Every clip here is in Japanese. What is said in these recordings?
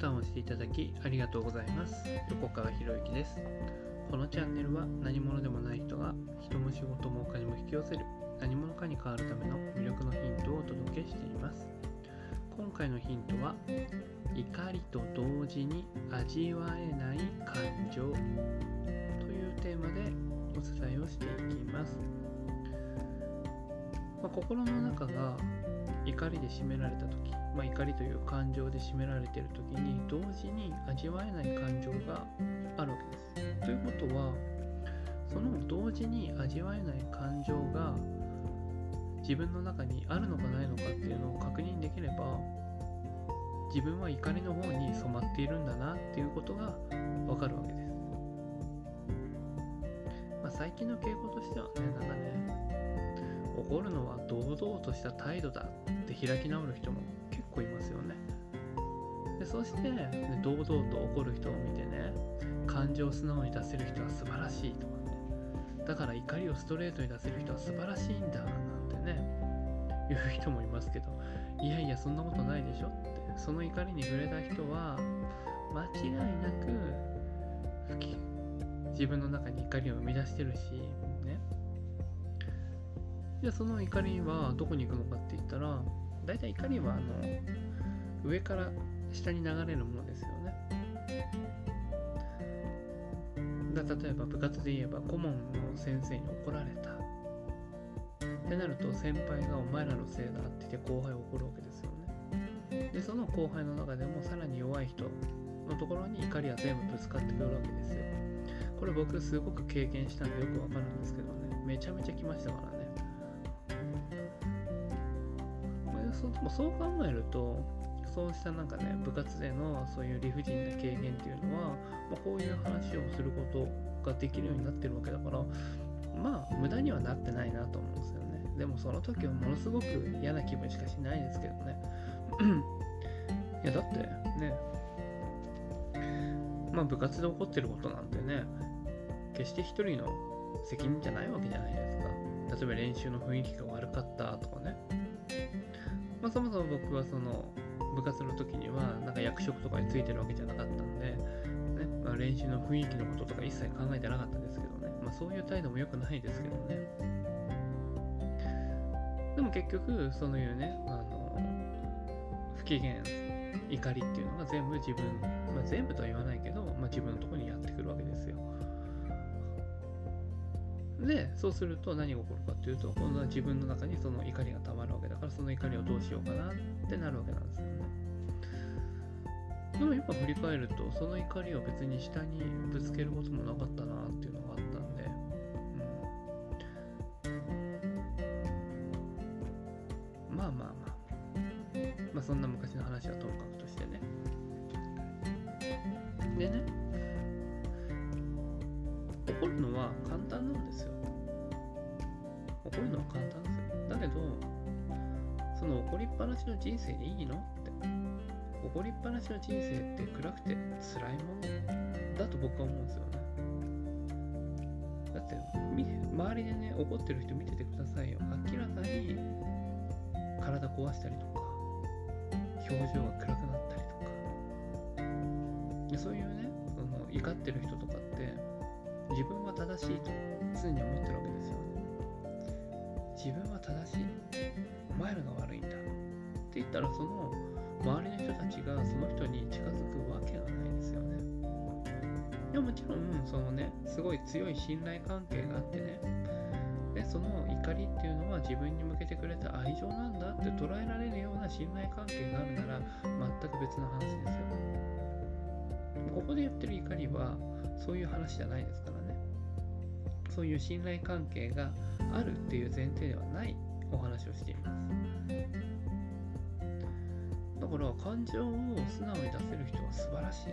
タンを押していただきありがとうございます。横川博之です。このチャンネルは何者でもない人が人も仕事もお金も引き寄せる何者かに変わるための魅力のヒントをお届けしています。今回のヒントは怒りと同時に味わえない感情。というテーマでお伝えをしていきます、まあ、心の中が怒りで占められた時、まあ、怒りという感情で占められている時に同時に味わえない感情があるわけです。ということはその同時に味わえない感情が自分の中にあるのかないのかっていうのを確認できれば自分は怒りの方に染まっているんだなっていうことがわかるわけです。まあ、最近の傾向としてはね、なんかね、怒るのは堂々とした態度だって開き直る人も結構いますよね。でそして、ね、堂々と怒る人を見てね感情を素直に出せる人は素晴らしいとかねだから怒りをストレートに出せる人は素晴らしいんだなんてね言う人もいますけどいやいやそんなことないでしょってその怒りに触れた人は間違いなく自分の中に怒りを生み出してるしじゃあその怒りはどこに行くのかって言ったら大体怒りはあの上から下に流れるものですよね。だ例えば部活で言えば顧問の先生に怒られた。ってなると先輩がお前らのせいだって言って後輩を怒るわけですよね。でその後輩の中でもさらに弱い人のところに怒りは全部ぶつかってくるわけですよ。これ僕すごく経験したんでよくわかるんですけどね。めちゃめちゃ来ましたからね。でもそう考えるとそうしたなんかね部活でのそういう理不尽な経験っていうのは、まあ、こういう話をすることができるようになってるわけだからまあ無駄にはなってないなと思うんですよね。でもその時はものすごく嫌な気分しかしないですけどね。いやだってねまあ部活で起こってることなんてね決して一人の責任じゃないわけじゃないですか。例えば練習の雰囲気が悪かったとかね。まあ、そもそも僕はその部活の時にはなんか役職とかについてるわけじゃなかったんで、ねまあ、練習の雰囲気のこととか一切考えてなかったんですけどね、まあ、そういう態度も良くないですけどね。でも結局そういうねあの不機嫌怒りっていうのが全部自分、まあ、全部とは言わないけど、まあ、自分のところにやってくるわけですよ。で、そうすると何が起こるかっていうと、今度は自分の中にその怒りがたまるわけだから、その怒りをどうしようかなってなるわけなんですよね。でも今振り返ると、その怒りを別に下にぶつけることもなかったなっていうのがあったんで、うん、まあまあまあ、まあそんな昔の話はともかくとしてね。でね、怒るのは簡単なんですよ。怒るのは簡単ですよ。だけど、その怒りっぱなしの人生でいいのって。怒りっぱなしの人生って暗くて辛いものだと僕は思うんですよね。だって、周りでね、怒ってる人見ててくださいよ。明らかに体壊したりとか、表情が暗くなったりとか、そういうね、その怒ってる人とかって自分は正しいと常に思ってるわけですよね。自分は正しい。お前らが悪いんだって言ったらその周りの人たちがその人に近づくわけがないですよね。でももちろんそのねすごい強い信頼関係があってね。でその怒りっていうのは自分に向けてくれた愛情なんだって捉えられるような信頼関係があるなら全く別の話ですよ。ここで言ってる怒りはそういう話じゃないですから。そういう信頼関係があるっていう前提ではないお話をしています。だから感情を素直に出せる人は素晴らしい。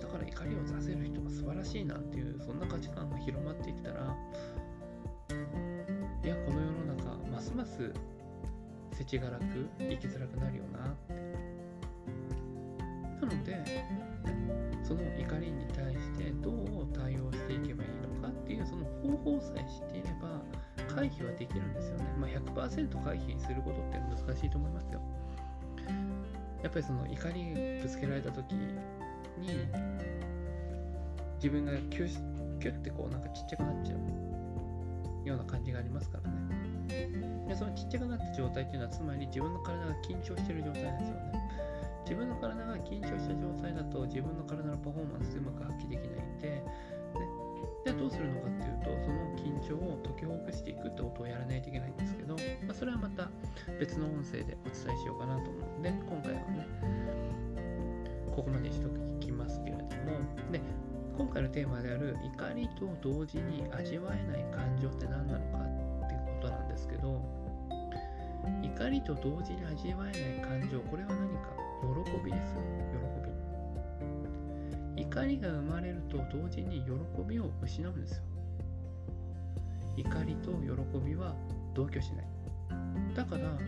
だから怒りを出せる人は素晴らしいなんていうそんな価値観が広まっていったらいやこの世の中ますます世知辛く生きづらくなるよなって。なのでその怒りに対してどう対応していけばいいのかっていうその方法さえ知っていれば回避はできるんですよね。まあ、100%回避することって難しいと思いますよ。やっぱりその怒りぶつけられた時に自分がキュッキュッてこうなんかちっちゃくなっちゃうような感じがありますからねでそのちっちゃくなった状態っていうのはつまり自分の体が緊張してる状態なんですよね自分の体が緊張した状態だと自分の体のパフォーマンスうまく発揮できないんで、じゃあどうするのかっていうとその緊張を解きほぐしていくってことをやらないといけないんですけど、まあ、それはまた別の音声でお伝えしようかなと思うので今回はねここまでにしときますけれどもで今回のテーマである怒りと同時に味わえない感情って何なのかっていうことなんですけど怒りと同時に味わえない感情これは何か？喜びですよ。喜び。怒りが生まれると同時に喜びを失うんですよ。怒りと喜びは同居しない。だから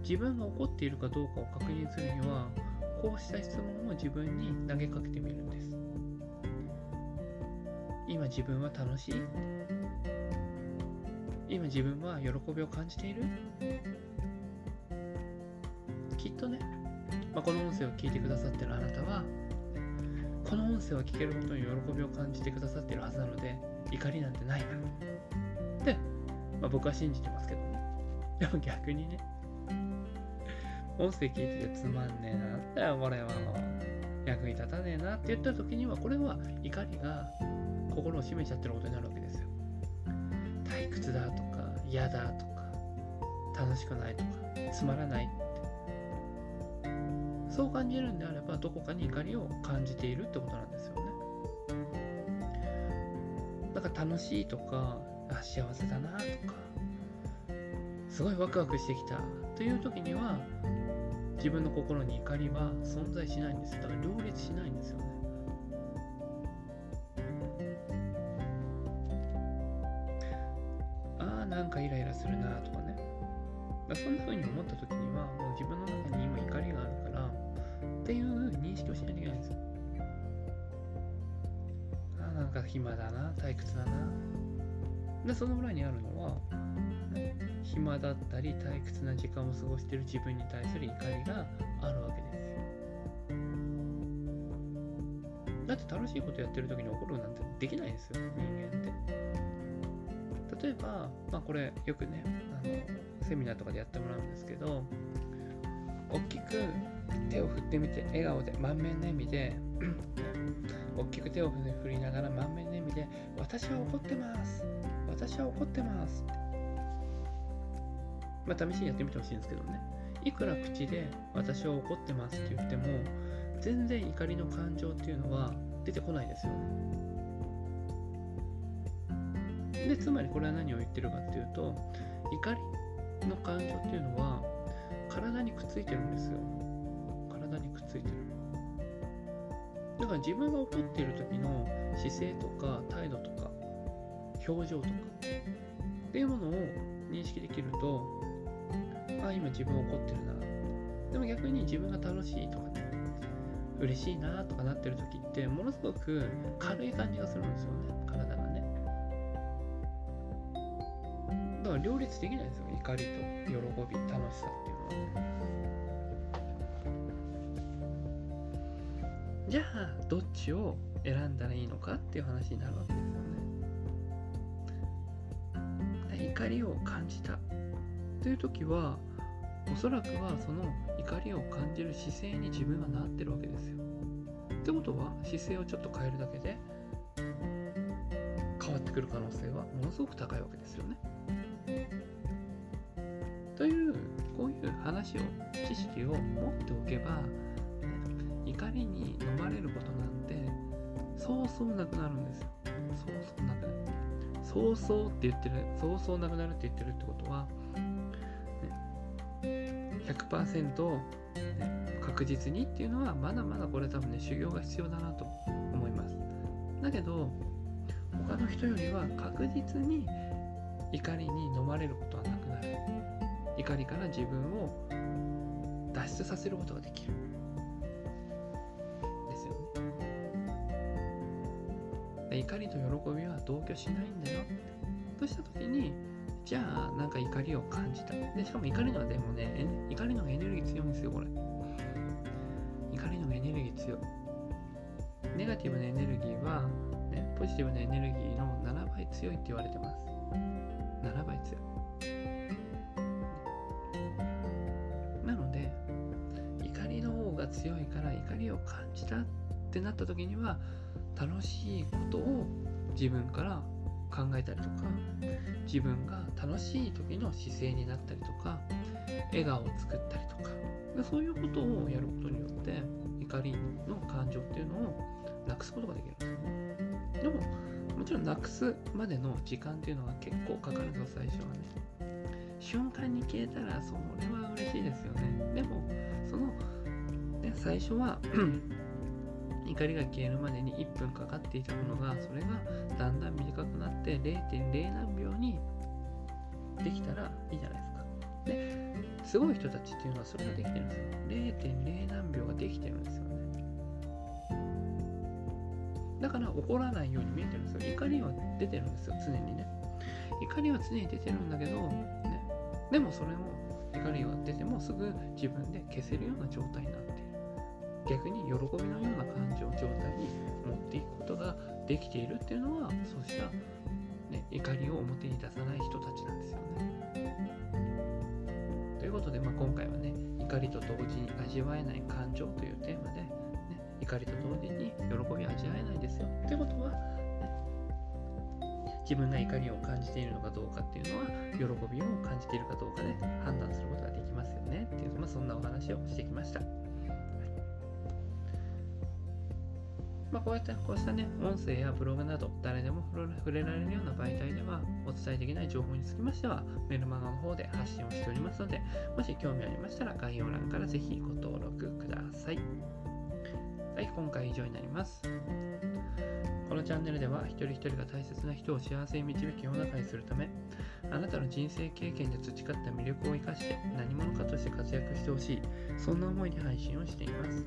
自分が怒っているかどうかを確認するにはこうした質問を自分に投げかけてみるんです。今自分は楽しい。今自分は喜びを感じている。きっとね、まあ、この音声を聞いてくださってるあなたはこの音声を聞けることに喜びを感じてくださっているはずなので怒りなんてないからで、まあ、僕は信じてますけどね。でも逆にね。音声聞いててつまんねえな。ってこれは役に立たねえなって言った時にはこれは怒りが心を占めちゃってることになるわけですよ。退屈だとか嫌だとか楽しくないとかつまらない。そう感じるんであればどこかに怒りを感じているってことなんですよね。だから楽しいとかあ幸せだなとかすごいワクワクしてきたという時には自分の心に怒りは存在しないんですだから両立しないんですよね。ああなんかイライラするなとかね。そんな風に思った時にはもう自分の中に今怒りがあるからっていう認識をしないといけないんですよ。あなんか暇だな退屈だな。でその裏にあるのは暇だったり退屈な時間を過ごしている自分に対する怒りがあるわけです。よだって楽しいことやってる時に怒るなんてできないですよ人間って。例えばまあこれよくねあのセミナーとかでやってもらうんですけど大きく手を振ってみて笑顔で満面の笑みで 大きく手を振りながら満面の笑みで私は怒ってます私は怒ってますまあ、試しにやってみてほしいんですけどね。いくら口で私は怒ってますって言っても、全然怒りの感情っていうのは出てこないですよね。で、つまりこれは何を言ってるかっていうと、怒りの感情っていうのは体にくっついてるんですよ。体にくっついてる。だから自分が怒っている時の姿勢とか態度とか表情とか。っていうものを認識できるとあ今自分怒ってるな。でも逆に自分が楽しいとかね嬉しいなとかなってる時ってものすごく軽い感じがするんですよね。体がね。だから両立できないんですよ。怒りと喜び楽しさ。ってじゃあどっちを選んだらいいのかっていう話になるわけですよね怒りを感じたという時はおそらくはその怒りを感じる姿勢に自分がなってるわけですよ。ってことは姿勢をちょっと変えるだけで変わってくる可能性はものすごく高いわけですよね。こういう話を知識を持っておけば、怒りに飲まれることなんてそうそうなくなるんですよ。そうそうなくなる。そうそうって言ってる、そうそうなくなるって言ってるってことは100%、ね、確実にっていうのはまだまだこれ多分ね修行が必要だなと思いますだけど他の人よりは確実に怒りに飲まれることはなくなる怒りから自分を脱出させることができる。ですよね。怒りと喜びは同居しないんだよとした時にじゃあなんか怒りを感じた。でしかも怒りのはでもね怒りのエネルギー強いんですよこれ。怒りのエネルギー強い。ネガティブなエネルギーは、ね、ポジティブなエネルギーの7倍強いって言われてます。7倍強い。強いから怒りを感じたってなった時には楽しいことを自分から考えたりとか自分が楽しい時の姿勢になったりとか笑顔を作ったりとかそういうことをやることによって怒りの感情っていうのをなくすことができるんですね。でももちろんなくすまでの時間っていうのが結構かかるんです最初はね。瞬間に消えたらそれは嬉しいですよね。でもその、ね、最初は怒りが消えるまでに1分かかっていたものがそれがだんだん短くなって0.0何秒にできたらいいじゃないですか。ですごい人たちっていうのはそれができてるんですよ。0.0何秒ができてるんですよね。だから怒らないように見えてるんですよ。怒りは出てるんですよ、常にね。怒りは常に出てるんだけど、ね、でもそれも怒りが出てもすぐ自分で消せるような状態になっている。逆に喜びのような感情状態に持っていくことができているっていうのはそうした、ね、怒りを表に出さない人たちなんですよね。ということで、まあ、今回はね怒りと同時に味わえない感情というテーマで、ね、怒りと同時に喜びを味わえないですよ。ということは、ね、自分が怒りを感じているのかどうかっていうのは喜びを感じているかどうかで判断することができますよねっていう、まあ、そんなお話をしてきました。まあ、こうやってこうしたね、音声やブログなど誰でも触れられるような媒体ではお伝えできない情報につきましてはメルマガの方で発信をしておりますので、もし興味ありましたら概要欄からぜひご登録ください。はい、今回以上になります。このチャンネルでは一人一人が大切な人を幸せに導き世の中にするためあなたの人生経験で培った魅力を生かして何者かとして活躍してほしいそんな思いで配信をしています。